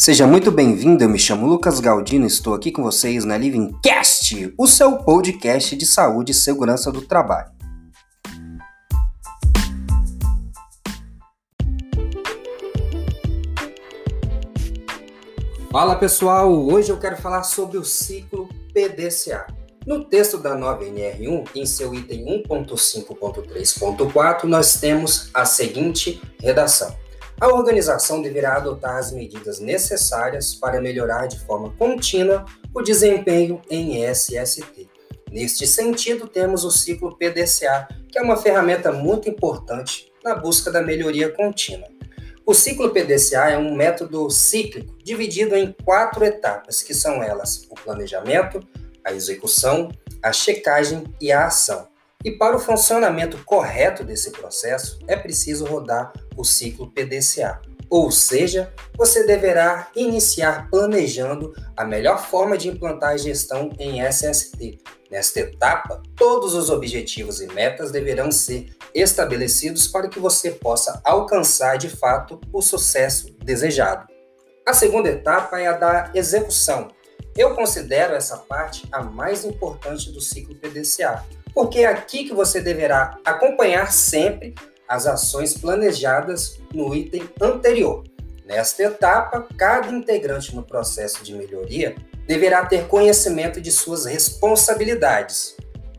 Seja muito bem-vindo, eu me chamo Lucas Galdino e estou aqui com vocês na Livingcast, o seu podcast de saúde e segurança do trabalho. Fala pessoal, hoje eu quero falar sobre o ciclo PDCA. No texto da 9NR1, em seu item 1.5.3.4, nós temos a seguinte redação. A organização deverá adotar as medidas necessárias para melhorar de forma contínua o desempenho em SST. Neste sentido, temos o ciclo PDCA, que é uma ferramenta muito importante na busca da melhoria contínua. O ciclo PDCA é um método cíclico dividido em quatro etapas, que são elas: o planejamento, a execução, a checagem e a ação. E para o funcionamento correto desse processo, é preciso rodar o ciclo PDCA. Ou seja, você deverá iniciar planejando a melhor forma de implantar a gestão em SST. Nesta etapa, todos os objetivos e metas deverão ser estabelecidos para que você possa alcançar de fato o sucesso desejado. A segunda etapa é a da execução. Eu considero essa parte a mais importante do ciclo PDCA porque é aqui que você deverá acompanhar sempre as ações planejadas no item anterior. Nesta etapa, cada integrante no processo de melhoria deverá ter conhecimento de suas responsabilidades.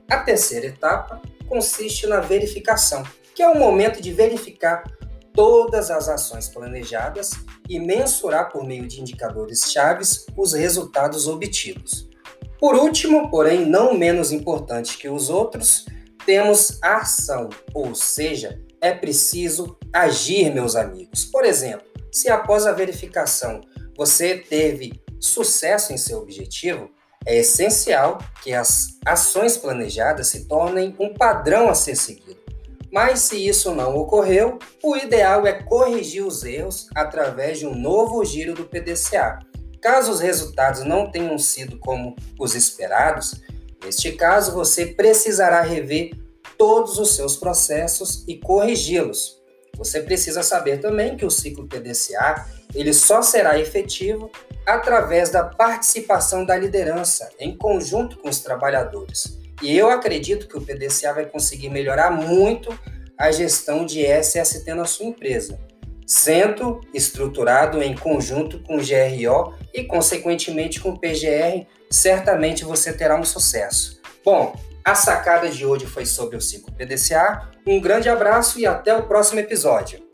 A terceira etapa consiste na verificação, que é o momento de verificar todas as ações planejadas e mensurar por meio de indicadores chaves os resultados obtidos. Por último, porém não menos importante que os outros, temos a ação, ou seja, é preciso agir, meus amigos. Por exemplo, se após a verificação você teve sucesso em seu objetivo, é essencial que as ações planejadas se tornem um padrão a ser seguido. Mas se isso não ocorreu, o ideal é corrigir os erros através de um novo giro do PDCA, Caso os resultados não tenham sido como os esperados, neste caso você precisará rever todos os seus processos e corrigi-los. Você precisa saber também que o ciclo PDCA ele só será efetivo através da participação da liderança em conjunto com os trabalhadores. E eu acredito que o PDCA vai conseguir melhorar muito a gestão de SST na sua empresa sendo estruturado em conjunto com o GRO e, consequentemente, com o PGR, certamente você terá um sucesso. Bom, a sacada de hoje foi sobre o ciclo PDCA. Um grande abraço e até o próximo episódio.